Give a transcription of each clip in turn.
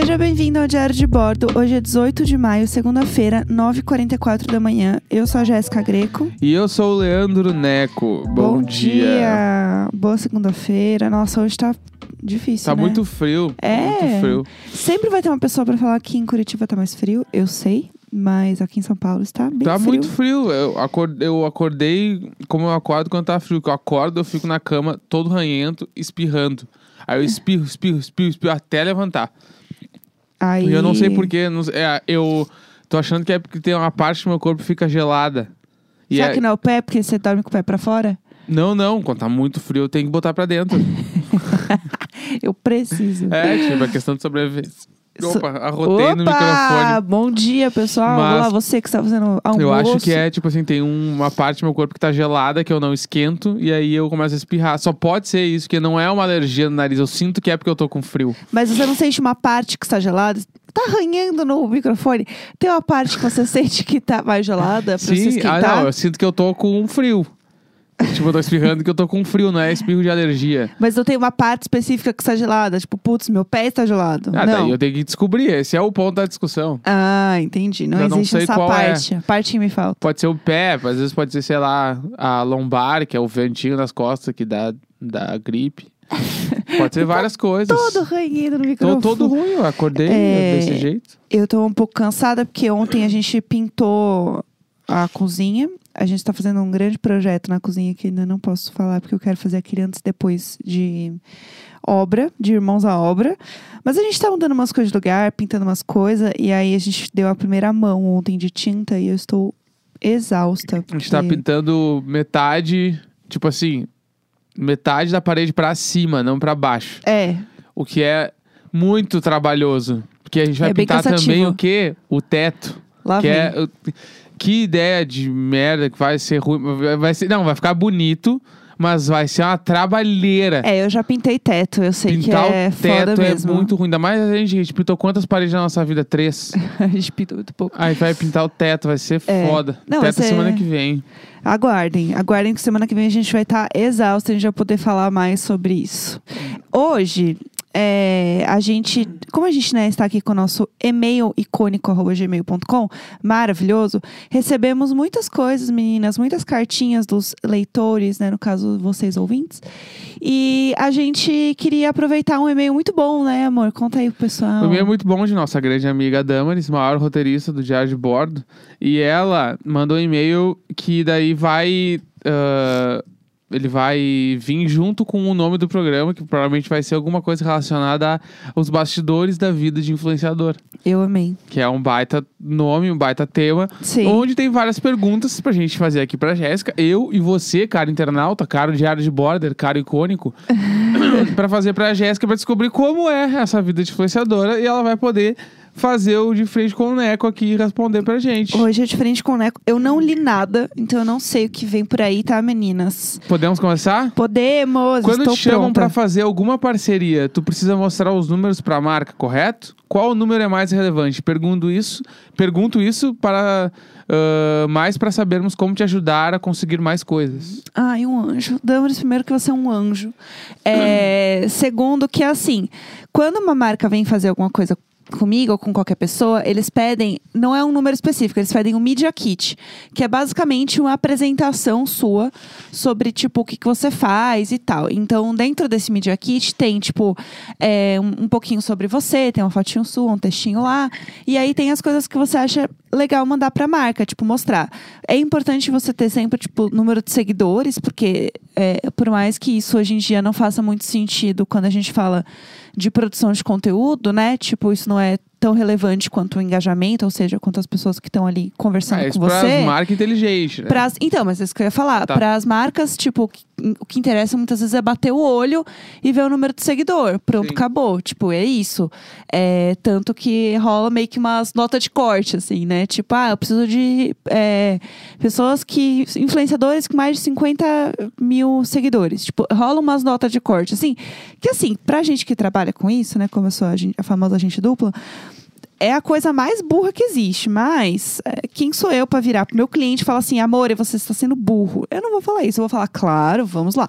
Seja bem-vindo ao Diário de Bordo. Hoje é 18 de maio, segunda-feira, 9h44 da manhã. Eu sou a Jéssica Greco. E eu sou o Leandro Neco. Bom, dia. Boa segunda-feira. Nossa, hoje tá difícil, Tá né? muito frio. É. Muito frio. Sempre vai ter uma pessoa pra falar que em Curitiba tá mais frio, eu sei. Mas aqui em São Paulo está bem Tá frio. muito frio. Eu acordei, eu acordei como eu acordo quando tá frio. Que eu acordo, eu fico na cama todo ranhento, espirrando. Aí eu espirro, espirro, espirro, espirro até levantar. Aí... Eu não sei porquê. É, eu tô achando que é porque tem uma parte do meu corpo que fica gelada. E Será é- que não é o pé, porque você dorme com o pé pra fora? Não, não. Quando tá muito frio, eu tenho que botar pra dentro. Eu preciso. é, tipo, a questão de sobrevivência. Opa, arrotei no Opa! microfone. Bom dia, pessoal. Mas- Olá, você que está fazendo almoço. Eu acho que é, tipo assim, tem um- uma parte do meu corpo que tá gelada, que eu não esquento, e aí eu começo a espirrar. Só pode ser isso, que não é uma alergia no nariz. Eu sinto que é porque eu tô com frio. Mas você não sente uma parte que está gelada? Tá arranhando no microfone. Tem uma parte que você sente que tá mais gelada pra você Sim, ah, esquentar? não, eu sinto que eu tô com frio. Tipo, eu tô espirrando que eu tô com frio, não é espirro de alergia. Mas não tem uma parte específica que está gelada? Tipo, putz, meu pé está gelado. Ah, não. daí eu tenho que descobrir. Esse é o ponto da discussão. Ah, entendi. Não Eu não existe sei essa é. parte. A parte que me falta. Pode ser o pé, às vezes pode ser, sei lá, a lombar, que é o ventinho nas costas que dá, dá gripe. Pode ser várias coisas. Todo ranhido no Tô microfone. todo ruim, eu acordei É. desse jeito. Eu tô um pouco cansada porque ontem a gente pintou a cozinha. A gente tá fazendo um grande projeto na cozinha que ainda não posso falar porque eu quero fazer aquele antes e depois de obra, de irmãos à obra. Mas a gente tá mudando umas coisas de lugar, pintando umas coisas e aí a gente deu a primeira mão ontem de tinta e eu estou exausta. A gente tá porque- pintando metade, tipo assim, metade da parede pra cima, não pra baixo. É, O que é muito trabalhoso. Porque a gente vai É pintar também o quê? O teto. lá que vem. é. Que ideia de merda que vai ser ruim. Vai- ser, não, vai ficar bonito, mas vai ser uma trabalheira. É, eu já pintei teto, eu sei Pintar que é o foda teto é mesmo. muito ruim. Ainda mais a gente, a gente pintou quantas paredes na nossa vida? Três. a gente pintou muito pouco. Aí vai pintar o teto, vai ser É. foda. Não, vai teto ser- semana que vem. Aguardem, aguardem que semana que vem a gente vai estar exausto e a gente vai poder falar mais sobre isso. Hoje, é, a gente, como a gente né, está aqui com o nosso e-mail icônico gmail.com, maravilhoso, recebemos muitas coisas, meninas, muitas cartinhas dos leitores, né, no caso vocês ouvintes. E a gente queria aproveitar um e-mail muito bom, né, amor? Conta aí pro pessoal. O e-mail muito bom de nossa grande amiga Damaris, maior roteirista do Diário de Bordo. E ela mandou um e-mail que daí vai. ah, ele vai vir junto com o nome do programa, que provavelmente vai ser alguma coisa relacionada aos bastidores da vida de influenciador. Eu amei. Que é um baita nome, um baita tema. Sim. Onde tem várias perguntas pra gente fazer aqui pra Jéssica. Eu e você, cara internauta, cara diário de border, cara icônico, pra fazer pra Jéssica pra descobrir como é essa vida de influenciadora e ela vai poder fazer o de frente com o Neco aqui e responder pra gente. Hoje é diferente com o Neco. Eu não li nada, então eu não sei o que vem por aí, tá, meninas? Podemos começar? Podemos, Quando te chamam pra fazer alguma parceria, tu precisa mostrar os números pra marca, correto? Qual número é mais relevante? Pergunto isso, pergunto isso para ah, mais para sabermos como te ajudar a conseguir mais coisas. Ai, um anjo. Damos primeiro que você é um anjo. É, segundo, que é assim: quando uma marca vem fazer alguma coisa comigo ou com qualquer pessoa, eles pedem, não é um número específico, eles pedem um Media Kit, que é basicamente uma apresentação sua sobre, tipo, o que, que você faz e tal. Então, dentro desse Media Kit tem, tipo, é, um, um pouquinho sobre você, tem uma fotinho sua, um textinho lá, e aí tem as coisas que você acha legal mandar pra marca, tipo, mostrar. É importante você ter sempre, tipo, número de seguidores, porque é, por mais que isso hoje em dia não faça muito sentido quando a gente fala de produção de conteúdo, né? Tipo, isso não é tão relevante quanto o engajamento, ou seja, quanto as pessoas que estão ali conversando É, com isso você. para marca inteligente, né? Pras- então, mas é isso que eu ia falar. Tá. Para as marcas, tipo, o que- o que interessa muitas vezes é bater o olho e ver o número de seguidor. Pronto, Sim. acabou. Tipo, é isso. É, tanto que rola meio que umas notas de corte, assim, né? Tipo, ah, eu preciso de é, pessoas que. influenciadores com mais de 50 mil seguidores. Tipo, rola umas notas de corte, assim. Que assim, pra gente que trabalha com isso, né? Como eu sou a, gen- a famosa agente dupla é a coisa mais burra que existe, mas é, quem sou eu pra virar pro meu cliente e falar assim, amor, você está sendo burro? Eu não vou falar isso, eu vou falar, claro, vamos lá.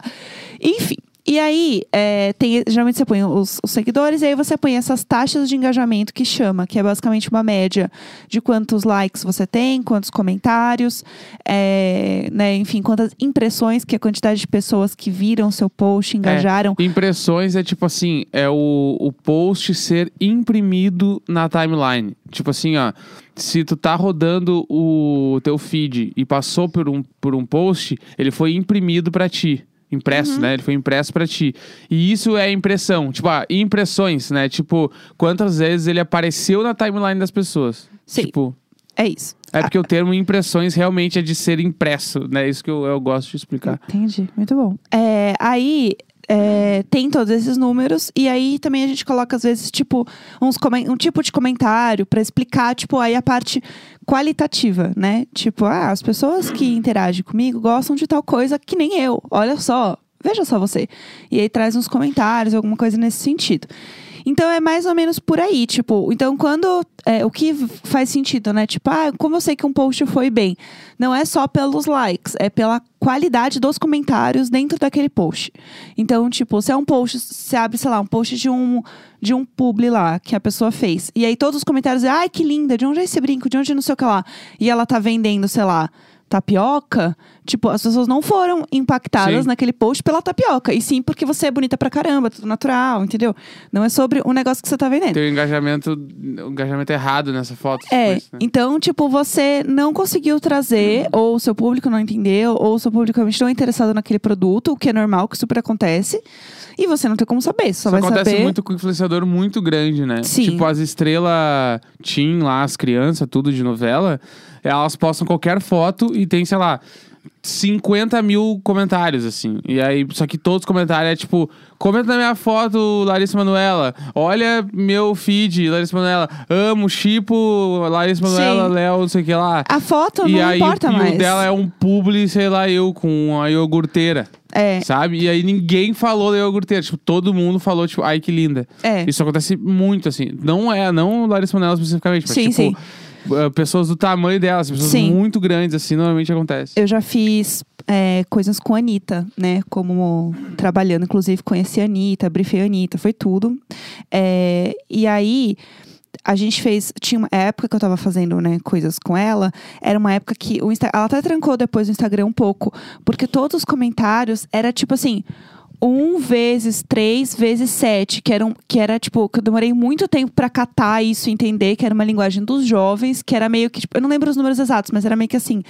Enfim. E aí, é, tem, geralmente você põe os, os seguidores, e aí você põe essas taxas de engajamento que chama, que é basicamente uma média de quantos likes você tem, quantos comentários, é, né, enfim, quantas impressões, que é a quantidade de pessoas que viram seu post, engajaram. Impressões é tipo assim, é o, o post ser imprimido na timeline. Tipo assim, ó, se tu tá rodando o teu feed e passou por um, por um post, ele foi imprimido pra ti. Impresso, Uhum. né? Ele foi impresso pra ti. E isso é impressão. Tipo, ah, impressões, né? Tipo, quantas vezes ele apareceu na timeline das pessoas. Sim. Tipo, É isso. é porque o termo impressões realmente é de ser impresso, né? Isso que eu, eu gosto de explicar. Entendi, muito bom. É, aí é, tem todos esses números e aí também a gente coloca às vezes tipo uns um tipo de comentário pra explicar tipo aí a parte qualitativa, né? Tipo, ah, as pessoas que interagem comigo gostam de tal coisa que nem eu. Olha só, veja só você. E aí traz uns comentários, alguma coisa nesse sentido. Então é mais ou menos por aí, tipo, então quando é, o que faz sentido, né? Tipo, ah, como eu sei que um post foi bem? Não é só pelos likes, é pela qualidade dos comentários dentro daquele post. Então, tipo, se é um post, você abre, sei lá, um post de um de um publi lá que a pessoa fez. E aí todos os comentários ai, que linda, de onde é esse brinco, de onde não sei o que lá. E ela tá vendendo, sei lá, tapioca, tipo, as pessoas não foram impactadas Sim. naquele post pela tapioca, e sim porque você é bonita pra caramba, tudo natural, entendeu? Não é sobre o negócio que você tá vendendo. Tem o engajamento, o engajamento errado nessa foto. É, tipo isso, né? então, tipo, você não conseguiu trazer, ou o seu público não entendeu, ou o seu público realmente não é interessado naquele produto, o que é normal, que super acontece. E você não tem como saber, só Isso vai acontece saber. muito com influenciador muito grande, né? Sim. Tipo, as estrelas teen lá, as crianças, tudo de novela, elas postam qualquer foto e tem, sei lá, 50 mil comentários, assim. E aí, só que todos os comentários é tipo, comenta na minha foto, Larissa Manoela. Olha meu feed, Larissa Manoela. Amo, chipo, Larissa Manoela, Sim. Léo, não sei o que lá. A foto e não aí, importa e mais. o dela é um publi, sei lá, eu, com a iogurteira. É, Sabe? E aí ninguém falou da iogurteira. Tipo, todo mundo falou, tipo, ai que linda. é. Isso acontece muito, assim. Não é, não Larissa Manoela especificamente, mas Sim, tipo, sim. Eh, pessoas do tamanho delas, pessoas Sim. muito grandes, assim, normalmente acontece. Eu já fiz é, coisas com a Anitta, né? Como trabalhando, inclusive conheci a Anitta, briefei a Anitta, foi tudo. É, e aí, a gente fez. Tinha uma época que eu tava fazendo, né, coisas com ela. Era uma época que o Insta, ela até trancou depois o Instagram um pouco. Porque todos os comentários era tipo assim. Um vezes três vezes sete, que era, um, que era tipo, que eu demorei muito tempo pra catar isso, e entender que era uma linguagem dos jovens, que era meio que, tipo, eu não lembro os números exatos, mas era meio que assim,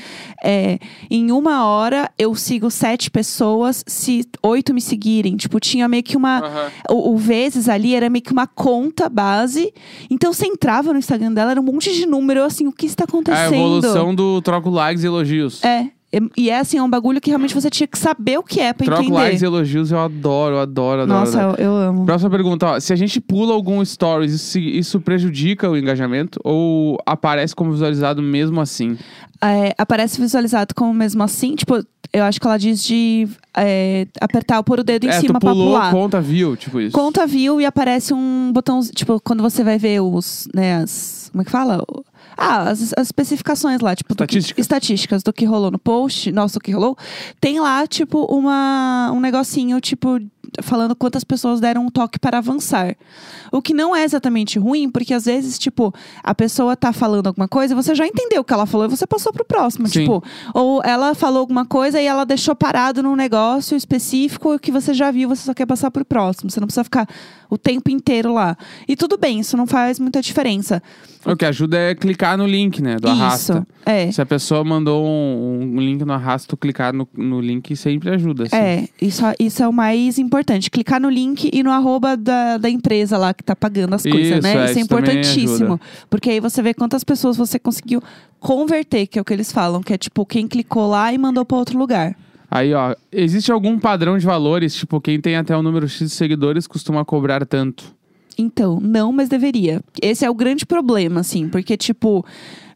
é, em uma hora eu sigo sete pessoas, se oito me seguirem, tipo, tinha meio que uma, Aham. o, o vezes ali era meio que uma conta base. Então você entrava no Instagram dela, era um monte de número, eu, assim, o que está É acontecendo? a evolução do troco likes e elogios. É. E- é assim, é um bagulho que realmente você tinha que saber o que é pra troco entender. likes e elogios eu adoro, eu adoro, adoro. Nossa, adoro. eu, eu amo. Próxima pergunta, ó. Se a gente pula algum stories, isso, isso prejudica o engajamento ou aparece como visualizado mesmo assim? É, aparece visualizado como mesmo assim, tipo, eu acho que ela diz de é, apertar ou pôr o dedo em é, cima tu pulou, pra pular. conta view, tipo isso. Conta view e aparece um botão, tipo, quando você vai ver os, né, as, como é que fala? Ah, as, as especificações lá, tipo, do que- Estatísticas. estatísticas do que rolou no post, nossa, o que rolou, tem lá, tipo, uma, um negocinho, tipo, falando quantas pessoas deram um toque para avançar. O que não é exatamente ruim, porque às vezes, tipo, a pessoa tá falando alguma coisa, você já entendeu o que ela falou e você passou pro próximo. Sim. Tipo, ou ela falou alguma coisa e ela deixou parado num negócio específico que você já viu, você só quer passar pro próximo. Você não precisa ficar o tempo inteiro lá. E tudo bem, isso não faz muita diferença. O que ajuda é clicar no link, né? Do isso. arrasta. É. Se a pessoa mandou um, um link no arrasto, clicar no, no link sempre ajuda. Assim. É, isso, isso é o mais importante. Clicar no link e no arroba da, da empresa lá que tá pagando as coisas, Isso, né? é, isso é isso também importantíssimo. ajuda. Porque aí você vê quantas pessoas você conseguiu converter, que é o que eles falam, que é tipo quem clicou lá e mandou pra outro lugar. Aí, ó, existe algum padrão de valores? Tipo, quem tem até o número X de seguidores costuma cobrar tanto. Então, não, mas deveria. Esse é o grande problema, assim, porque, tipo,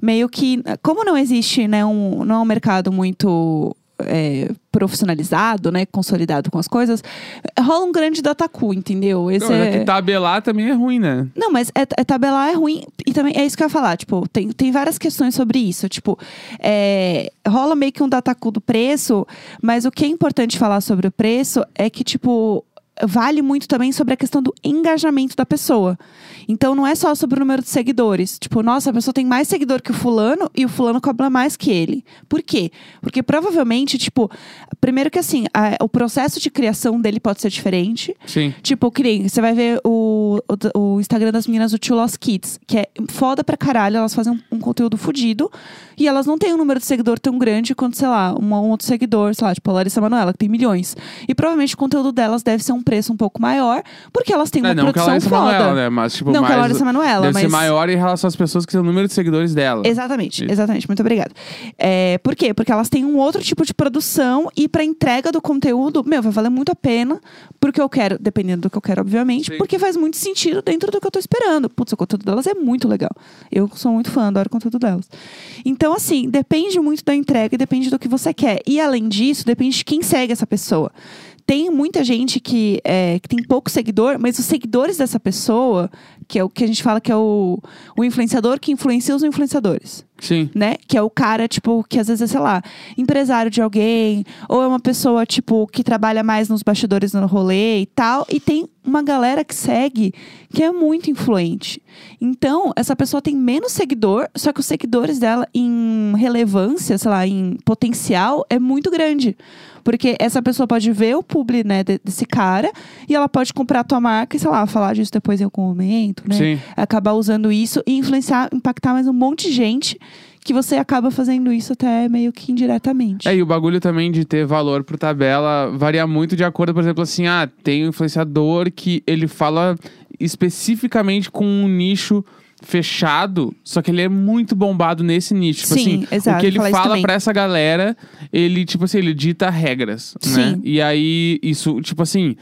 meio que. Como não existe, né, um, não é um mercado muito. É, profissionalizado, né, consolidado com as coisas, rola um grande datacu, entendeu? Esse Não, é... é que tabelar também é ruim, né? Não, mas é, é tabelar é ruim. E também é isso que eu ia falar. Tipo, tem, tem várias questões sobre isso. Tipo, é, rola meio que um datacu do preço, mas o que é importante falar sobre o preço é que, tipo. Vale muito também sobre a questão do engajamento da pessoa. Então não é só sobre o número de seguidores. Tipo, nossa, a pessoa tem mais seguidor que o fulano e o fulano cobra mais que ele. Por quê? Porque provavelmente, tipo, primeiro que assim, a- o processo de criação dele pode ser diferente. Sim. Tipo, nem, você vai ver o, o, o Instagram das meninas do Two Lost Kids, que é foda pra caralho, elas fazem um, um conteúdo fudido e elas não têm um número de seguidor tão grande quanto, sei lá, uma- um outro seguidor, sei lá, tipo a Larissa Manoela, que tem milhões. E provavelmente o conteúdo delas deve ser um preço um pouco maior, porque elas têm uma É, não que produção Larissa foda. Manoela, né? Mas, tipo, Não, que a mais, Larissa Manoela, deve ser maior em relação às pessoas que têm o número de seguidores dela. Exatamente, exatamente. Muito obrigada. É, por quê? Porque elas têm um outro tipo de produção e pra entrega do conteúdo, meu, vai valer muito a pena, porque eu quero, dependendo do que eu quero, obviamente, Sim. porque faz muito sentido dentro do que eu tô esperando. Putz, o conteúdo delas é muito legal. Eu sou muito fã, adoro o conteúdo delas. Então, assim, depende muito da entrega e depende do que você quer. E além disso, depende de quem segue essa pessoa. Tem muita gente que, é, que tem pouco seguidor, mas os seguidores dessa pessoa, que é o que a gente fala que é o, o influenciador que influencia os influenciadores Sim. né? Que é o cara, tipo, que às vezes é, sei lá, empresário de alguém, ou é uma pessoa, tipo, que trabalha mais nos bastidores no rolê e tal. E tem uma galera que segue que é muito influente. Então, essa pessoa tem menos seguidor, só que os seguidores dela em relevância, sei lá, em potencial, é muito grande. Porque essa pessoa pode ver o publi, né, de- desse cara, e ela pode comprar a tua marca e, sei lá, falar disso depois em algum momento, né? Sim. acabar usando isso e influenciar, impactar mais um monte de gente que você acaba fazendo isso até meio que indiretamente. É, e o bagulho também de ter valor pro tabela varia muito de acordo, por exemplo, assim, ah, tem um influenciador que ele fala especificamente com um nicho fechado, só que ele é muito bombado nesse nicho. Tipo Sim, assim, exato, o que ele fala pra essa galera, ele, tipo assim, ele dita regras, né? Sim. E aí, isso, tipo assim,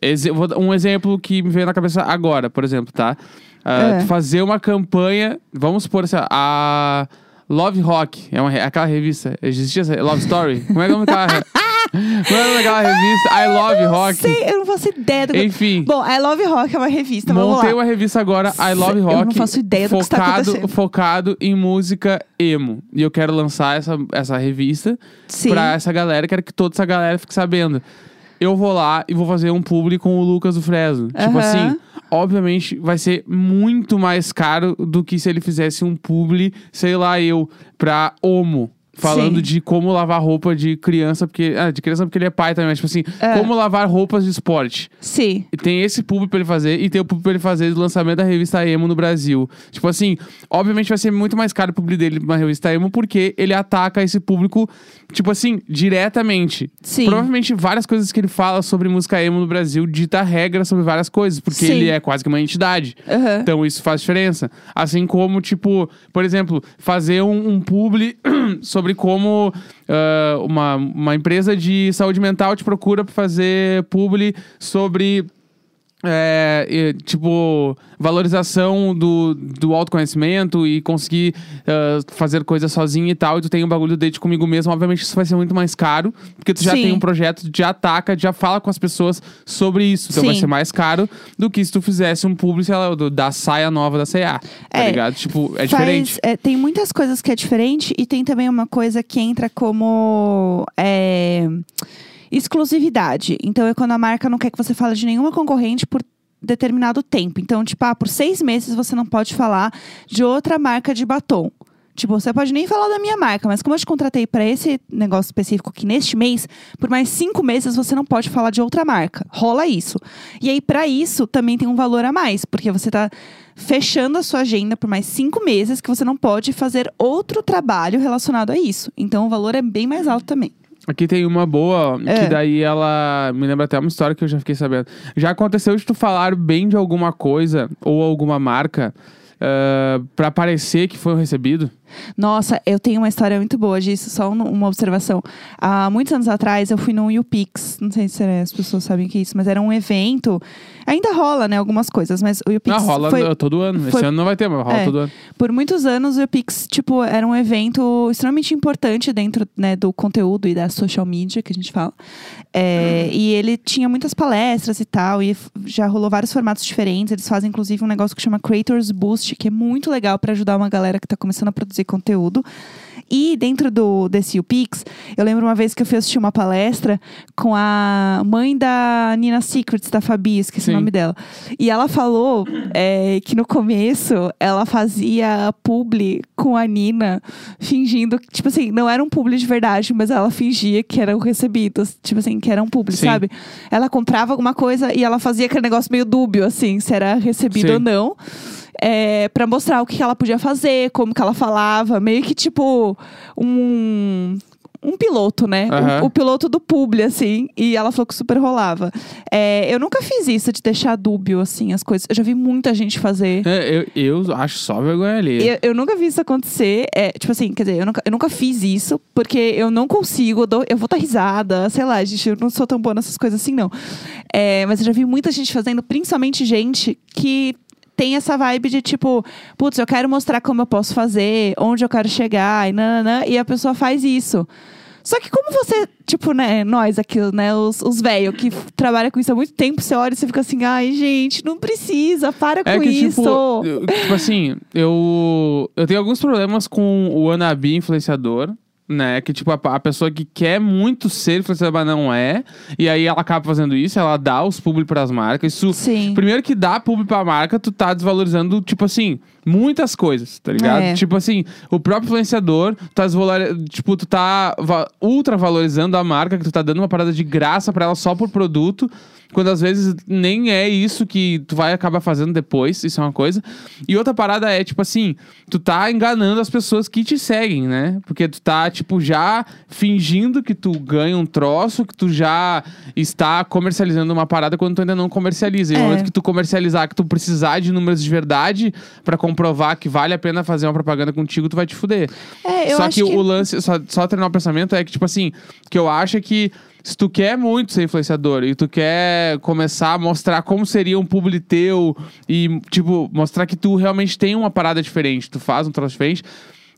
exe- vou dar um exemplo que me veio na cabeça agora, por exemplo, tá? Ah, É. Fazer uma campanha, vamos supor assim, a Love Rock, é uma, aquela revista, existia essa, Love Story? Como é que é o nome daquela, re- como é o nome daquela revista? I Love Rock. Sei, eu não faço ideia do que... Enfim. Bom, I Love Rock é uma revista, vamos Montei lá. uma revista agora, I Love Eu Rock. não faço ideia do que está focado, acontecendo. Focado em música emo. E eu quero lançar essa, essa revista Sim. pra essa galera, quero que toda essa galera fique sabendo. Eu vou lá e vou fazer um publi com o Lucas do Fresno. Tipo Aham. assim, obviamente vai ser muito mais caro do que se ele fizesse um publi, sei lá, eu, pra Homo. Falando Sim. de como lavar roupa de criança, porque. Ah, de criança porque ele é pai também, mas tipo assim, É. como lavar roupas de esporte. Sim. E Tem esse público pra ele fazer e tem o público pra ele fazer do lançamento da revista Emo no Brasil. Tipo assim, obviamente vai ser muito mais caro o público dele na revista Emo porque ele ataca esse público, tipo assim, diretamente. Sim. Provavelmente várias coisas que ele fala sobre música emo no Brasil dita regra sobre várias coisas, porque Sim. ele é quase que uma entidade. Aham. Então isso faz diferença. Assim como, tipo, por exemplo, fazer um, um publi sobre como ah, uma, uma empresa de saúde mental te procura pra fazer publi sobre. É, e, tipo, valorização do, do autoconhecimento e conseguir ah, fazer coisas sozinho e tal, e tu tem um bagulho date comigo mesmo, obviamente isso vai ser muito mais caro, porque tu já Sim. tem um projeto, já ataca, já fala com as pessoas sobre isso. Então vai Sim. ser mais caro do que se tu fizesse um sei lá, do- da saia nova da C&A, tá É, ligado? Tipo, é Faz- diferente. é, tem muitas coisas que é diferente e tem também uma coisa que entra como é, exclusividade. Então quando a marca não quer que você fale de nenhuma concorrente por determinado tempo. Então, tipo, ah, por seis meses você não pode falar de outra marca de batom. Tipo, você pode nem falar da minha marca, mas como eu te contratei para esse negócio específico aqui neste mês, por mais cinco meses você não pode falar de outra marca. Rola isso. E aí, para isso, também tem um valor a mais, porque você tá fechando a sua agenda por mais cinco meses que você não pode fazer outro trabalho relacionado a isso. Então, o valor é bem mais alto também. Aqui tem uma boa, É. que daí ela me lembra até uma história que eu já fiquei sabendo. Já aconteceu de tu falar bem de alguma coisa ou alguma marca uh, pra parecer que foi recebido? Nossa, eu tenho uma história muito boa disso, só um- uma observação. Há muitos anos atrás, eu fui no YouPix. Não sei se as pessoas sabem o que é isso, mas era um evento. Ainda rola, né, algumas coisas, mas o YouPix Não, rola foi... todo ano. foi- Esse ano não vai ter, mas rola É. todo ano. Por muitos anos, o YouPix, tipo, era um evento extremamente importante dentro né, do conteúdo e da social media, que a gente fala. É, E ele tinha muitas palestras e tal, e já rolou vários formatos diferentes. Eles fazem, inclusive, um negócio que chama Creators Boost, que é muito legal para ajudar uma galera que tá começando a produzir produzir conteúdo. E dentro do desse UPix, eu lembro uma vez que eu fui assistir uma palestra com a mãe da Nina Secrets, da Fabi, esqueci Sim. o nome dela. E ela falou é, que no começo ela fazia publi com a Nina, fingindo que, tipo assim, não era um publi de verdade, mas ela fingia que eram recebidos. Tipo assim, que era um publi, Sim. sabe? Ela comprava alguma coisa e ela fazia aquele negócio meio dúbio, assim, se era recebido Sim. ou não. É, para mostrar o que ela podia fazer, como que ela falava, meio que tipo um um piloto, né? O- Aham. O, piloto do publi, assim. E ela falou que super rolava. É, eu nunca fiz isso de deixar dúbio, assim, as coisas. Eu já vi muita gente fazer. É, eu, eu acho só vergonha ali. Eu, eu nunca vi isso acontecer. É, tipo assim, quer dizer, eu nunca, eu nunca fiz isso, porque eu não consigo, eu, dou- eu vou dar risada, sei lá, gente, eu não sou tão boa nessas coisas assim, não. É, mas eu já vi muita gente fazendo, principalmente gente que tem essa vibe de tipo, putz, eu quero mostrar como eu posso fazer, onde eu quero chegar, e nananã, e a pessoa faz isso. Só que como você, tipo, né, nós aqui, né, os, os velhos que trabalham com isso há muito tempo, você olha e você fica assim, ai, gente, não precisa, para É com que, isso. tipo, eu- tipo assim, eu, eu tenho alguns problemas com o wannabe influenciador, né? Que, tipo, a, a pessoa que quer muito ser influenciador, mas não é. E aí ela acaba fazendo isso, ela dá os publi pras marcas. Isso, Sim. primeiro que dá publi pra marca, tu tá desvalorizando, tipo assim, muitas coisas, tá ligado? É. Tipo assim, o próprio influenciador, tu tá tipo, tu tá ultra valorizando a marca, que tu tá dando uma parada de graça pra ela só por produto. Quando às vezes nem é isso que tu vai acabar fazendo depois, isso é uma coisa. E outra parada é, tipo assim, tu tá enganando as pessoas que te seguem, né? Porque tu tá, tipo, já fingindo que tu ganha um troço, que tu já está comercializando uma parada quando tu ainda não comercializa. E no É. momento que tu comercializar, que tu precisar de números de verdade pra comprovar que vale a pena fazer uma propaganda contigo, tu vai te fuder. É, eu só acho que, que o lance, só, só terminar o pensamento é que, tipo assim, que eu acho é que se tu quer muito ser influenciador e tu quer começar a mostrar como seria um publi teu e, tipo, mostrar que tu realmente tem uma parada diferente, tu faz um troço diferente,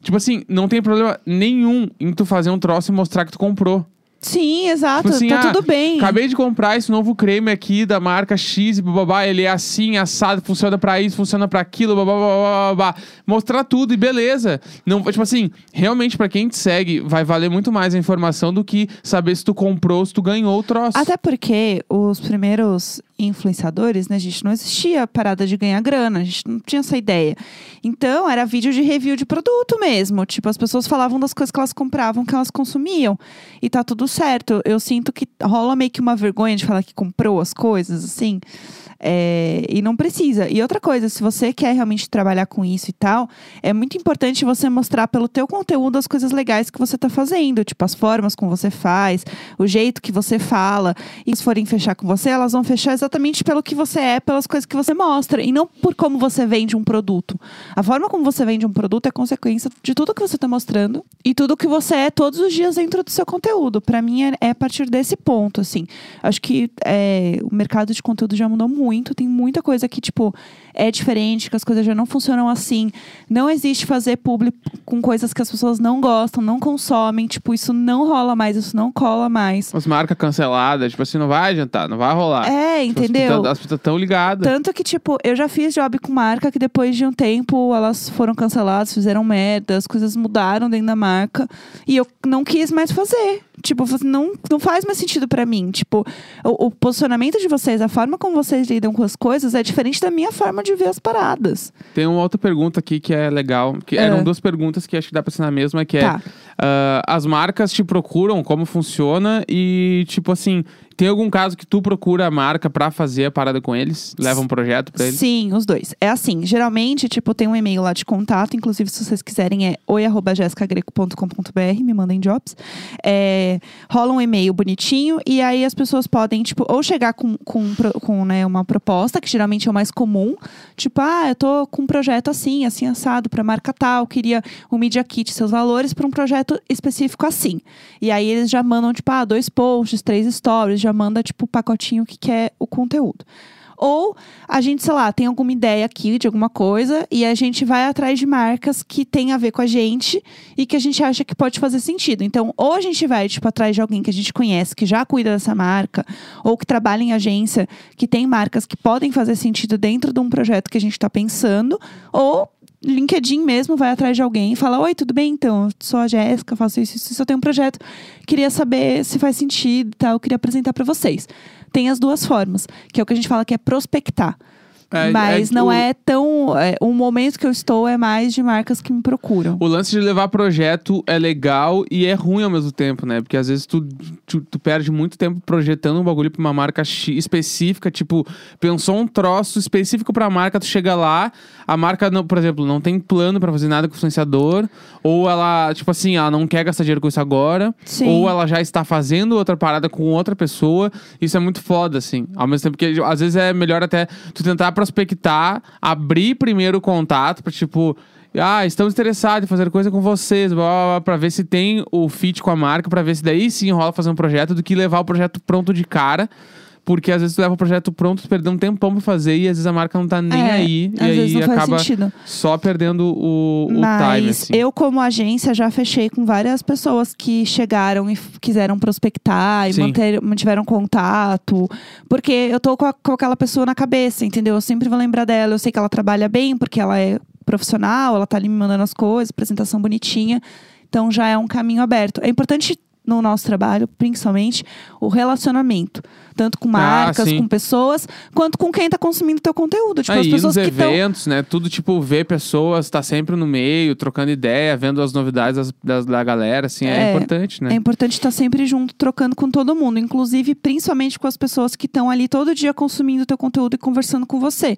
tipo assim, não tem problema nenhum em tu fazer um troço e mostrar que tu comprou. Sim, exato. Tipo assim, tá ah, tudo bem. Acabei de comprar esse novo creme aqui da marca X e babá, ele é assim, assado, funciona pra isso, funciona pra aquilo, babá, babá, babá. Mostrar tudo e beleza. Não, tipo assim, realmente pra quem te segue, vai valer muito mais a informação do que saber se tu comprou, se tu ganhou o troço. Até porque os primeiros influenciadores, né, gente, não existia a parada de ganhar grana, a gente não tinha essa ideia. Então, era vídeo de review de produto mesmo. Tipo, as pessoas falavam das coisas que elas compravam, que elas consumiam. E tá tudo certo. Eu sinto que rola meio que uma vergonha de falar que comprou as coisas, assim. É, e não precisa. E outra coisa, se você quer realmente trabalhar com isso e tal, é muito importante você mostrar pelo teu conteúdo as coisas legais que você tá fazendo, tipo as formas como você faz, o jeito que você fala. E se forem fechar com você, elas vão fechar pelo que você é, pelas coisas que você mostra, e não por como você vende um produto. A forma como você vende um produto é consequência de tudo que você tá mostrando e tudo que você é todos os dias dentro do seu conteúdo. Pra mim é, é a partir desse ponto, assim. Acho que é, o mercado de conteúdo já mudou muito, tem muita coisa que, tipo, é diferente, que as coisas já não funcionam assim. Não existe fazer público com coisas que as pessoas não gostam, não consomem. Tipo, isso não rola mais, isso não cola mais. As marcas canceladas, tipo assim, não vai adiantar, não vai rolar. É, as entendeu? pessoas- As pessoas estão ligadas. Tanto que, tipo, eu já fiz job com marca que depois de um tempo elas foram canceladas, fizeram merda, as coisas mudaram dentro da marca. E eu não quis mais fazer. Tipo, não, não faz mais sentido pra mim. Tipo, o, o posicionamento de vocês, a forma como vocês lidam com as coisas é diferente da minha forma de ver as paradas. Tem uma outra pergunta aqui que é legal. Que É. Eram duas perguntas que acho que dá pra ser na mesma, que é Tá. ah, as marcas te procuram, como funciona e, tipo assim, tem algum caso que tu procura a marca pra fazer a parada com eles? Leva um projeto pra eles? Sim, os dois. É assim, geralmente, tipo, tem um e-mail lá de contato, inclusive se vocês quiserem é oi@jessicagreco.com.br, me mandem jobs. É, rola um e-mail bonitinho e aí as pessoas podem, tipo, ou chegar com, com, com né, uma proposta, que geralmente é o mais comum, tipo, ah, eu tô com um projeto assim, assim assado pra marca tal, queria um media kit, seus valores para um projeto específico assim. E aí eles já mandam, tipo, ah, dois posts, três stories, já manda, tipo, o pacotinho que quer o conteúdo. Ou a gente, sei lá, tem alguma ideia aqui de alguma coisa e a gente vai atrás de marcas que tem a ver com a gente e que a gente acha que pode fazer sentido. Então, ou a gente vai, tipo, atrás de alguém que a gente conhece, que já cuida dessa marca, ou que trabalha em agência, que tem marcas que podem fazer sentido dentro de um projeto que a gente está pensando, ou LinkedIn mesmo, vai atrás de alguém e fala: Oi, tudo bem? Então, eu sou a Jéssica, faço isso, isso, isso, eu tenho um projeto. Queria saber se faz sentido e tal, eu queria apresentar para vocês. Tem as duas formas, que é o que a gente fala que é prospectar. É, Mas é, não o- é tão. É, o momento que eu estou é mais de marcas que me procuram. O lance de levar projeto é legal e é ruim ao mesmo tempo, né? Porque às vezes tu, tu, tu perde muito tempo projetando um bagulho pra uma marca específica, tipo, pensou um troço específico pra marca, tu chega lá, a marca, não, por exemplo, não tem plano pra fazer nada com o influenciador, ou ela, tipo assim, ela não quer gastar dinheiro com isso agora, Sim. ou ela já está fazendo outra parada com outra pessoa. Isso é muito foda, assim. Ao mesmo tempo que às vezes é melhor até tu tentar prospectar, abrir primeiro o contato pra tipo. Ah, estamos interessados em fazer coisa com vocês, blá, blá, blá, pra ver se tem o fit com a marca, pra ver se daí sim rola fazer um projeto, do que levar o projeto pronto de cara. Porque às vezes tu leva o projeto pronto, tu perdeu um tempão pra fazer e às vezes a marca não tá nem É, aí. Às e vezes aí não acaba sentido. só perdendo o, o time, Mas assim. eu, como agência, já fechei com várias pessoas que chegaram e quiseram prospectar e Sim. manter, mantiveram contato. Porque eu tô com, a- com aquela pessoa na cabeça, entendeu? Eu sempre vou lembrar dela. Eu sei que ela trabalha bem, porque ela é profissional, ela tá ali me mandando as coisas, apresentação bonitinha. Então já é um caminho aberto. É importante no nosso trabalho, principalmente, o relacionamento. Tanto com marcas, Ah, com pessoas, quanto com quem tá consumindo teu conteúdo. Tipo, as Aí pessoas nos que eventos, né? Tudo tipo, ver pessoas, tá sempre no meio, trocando ideia, vendo as novidades das, das- da galera, assim, é, É, importante, né? É importante estar sempre junto, trocando com todo mundo. Inclusive, principalmente com as pessoas que estão ali todo dia consumindo o teu conteúdo e conversando com você.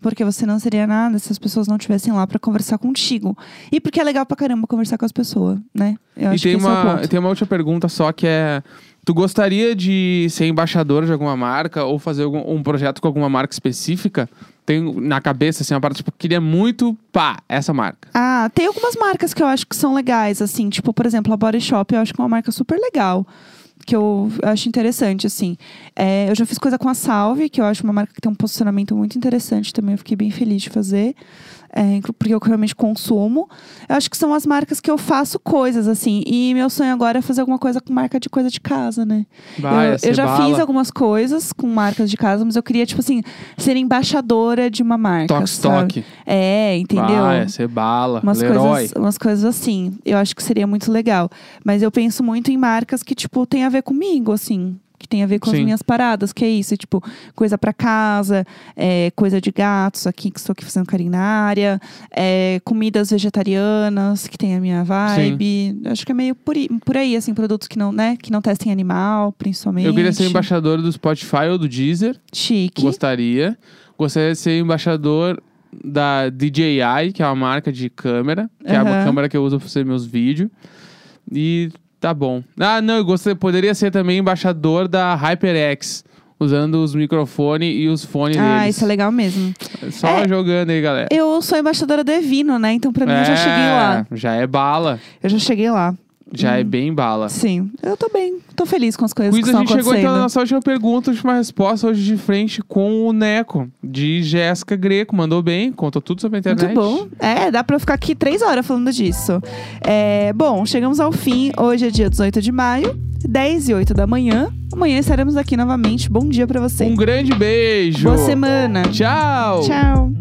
Porque você não seria nada se as pessoas não estivessem lá pra conversar contigo. E porque é legal pra caramba conversar com as pessoas, né? Eu E acho tem que é uma, ponto. tem uma última pergunta só que é. Tu gostaria de ser embaixador de alguma marca ou fazer algum, um projeto com alguma marca específica? Tem na cabeça, assim, uma parte, tipo, queria muito, pá, essa marca. Ah, tem algumas marcas que eu acho que são legais, assim. Tipo, por exemplo, a Body Shop, eu acho que é uma marca super legal. Que eu acho interessante, assim. É, eu já fiz coisa com a Salve, que eu acho uma marca que tem um posicionamento muito interessante também. Eu fiquei bem feliz de fazer. É, porque eu realmente consumo. Eu acho que são as marcas que eu faço coisas, assim. E meu sonho agora é fazer alguma coisa com marca de coisa de casa, né? Vai, eu, ser eu já bala. fiz algumas coisas com marcas de casa, mas eu queria, tipo assim, ser embaixadora de uma marca. Toque, sabe? toque. É, entendeu? Ia ser bala. umas Leroy. coisas, umas coisas assim. Eu acho que seria muito legal. Mas eu penso muito em marcas que, tipo, tem a ver comigo, assim. Que tem a ver com as Sim. minhas paradas, que é isso, tipo, coisa pra casa, é, coisa de gatos aqui, que estou aqui fazendo carinho na área, é, comidas vegetarianas, que tem a minha vibe. Acho que é meio por, aí- por aí, assim, produtos que não, né, que não testem animal, principalmente. Eu queria ser embaixador do Spotify ou do Deezer. Chique. Gostaria. Gostaria de ser embaixador da DJI, que é uma marca de câmera, que é uma Aham. câmera que eu uso pra fazer meus vídeos. E tá bom. Ah, não, eu gostaria, poderia ser também embaixador da HyperX, usando os microfones e os fones Ah, deles. isso é legal mesmo. Só É. jogando aí, galera. Eu sou embaixadora do Evino, né? Então, pra mim, eu já cheguei lá. É, Já é bala. Eu já cheguei lá. Já Hum. é bem bala. Sim, eu tô bem. Tô feliz com as coisas Quiz, que a estão gente chegou então na acontecendo. nossa última pergunta, última resposta hoje de frente com o Neco, de Jéssica Greco. Mandou bem, contou tudo sobre a internet. Muito bom. É, dá pra ficar aqui três horas falando disso. É, bom, chegamos ao fim. Hoje é dia 18 de maio, 10 e 8 da manhã. Amanhã estaremos aqui novamente. Bom dia pra você. Um grande beijo. Boa semana. Tchau. Tchau.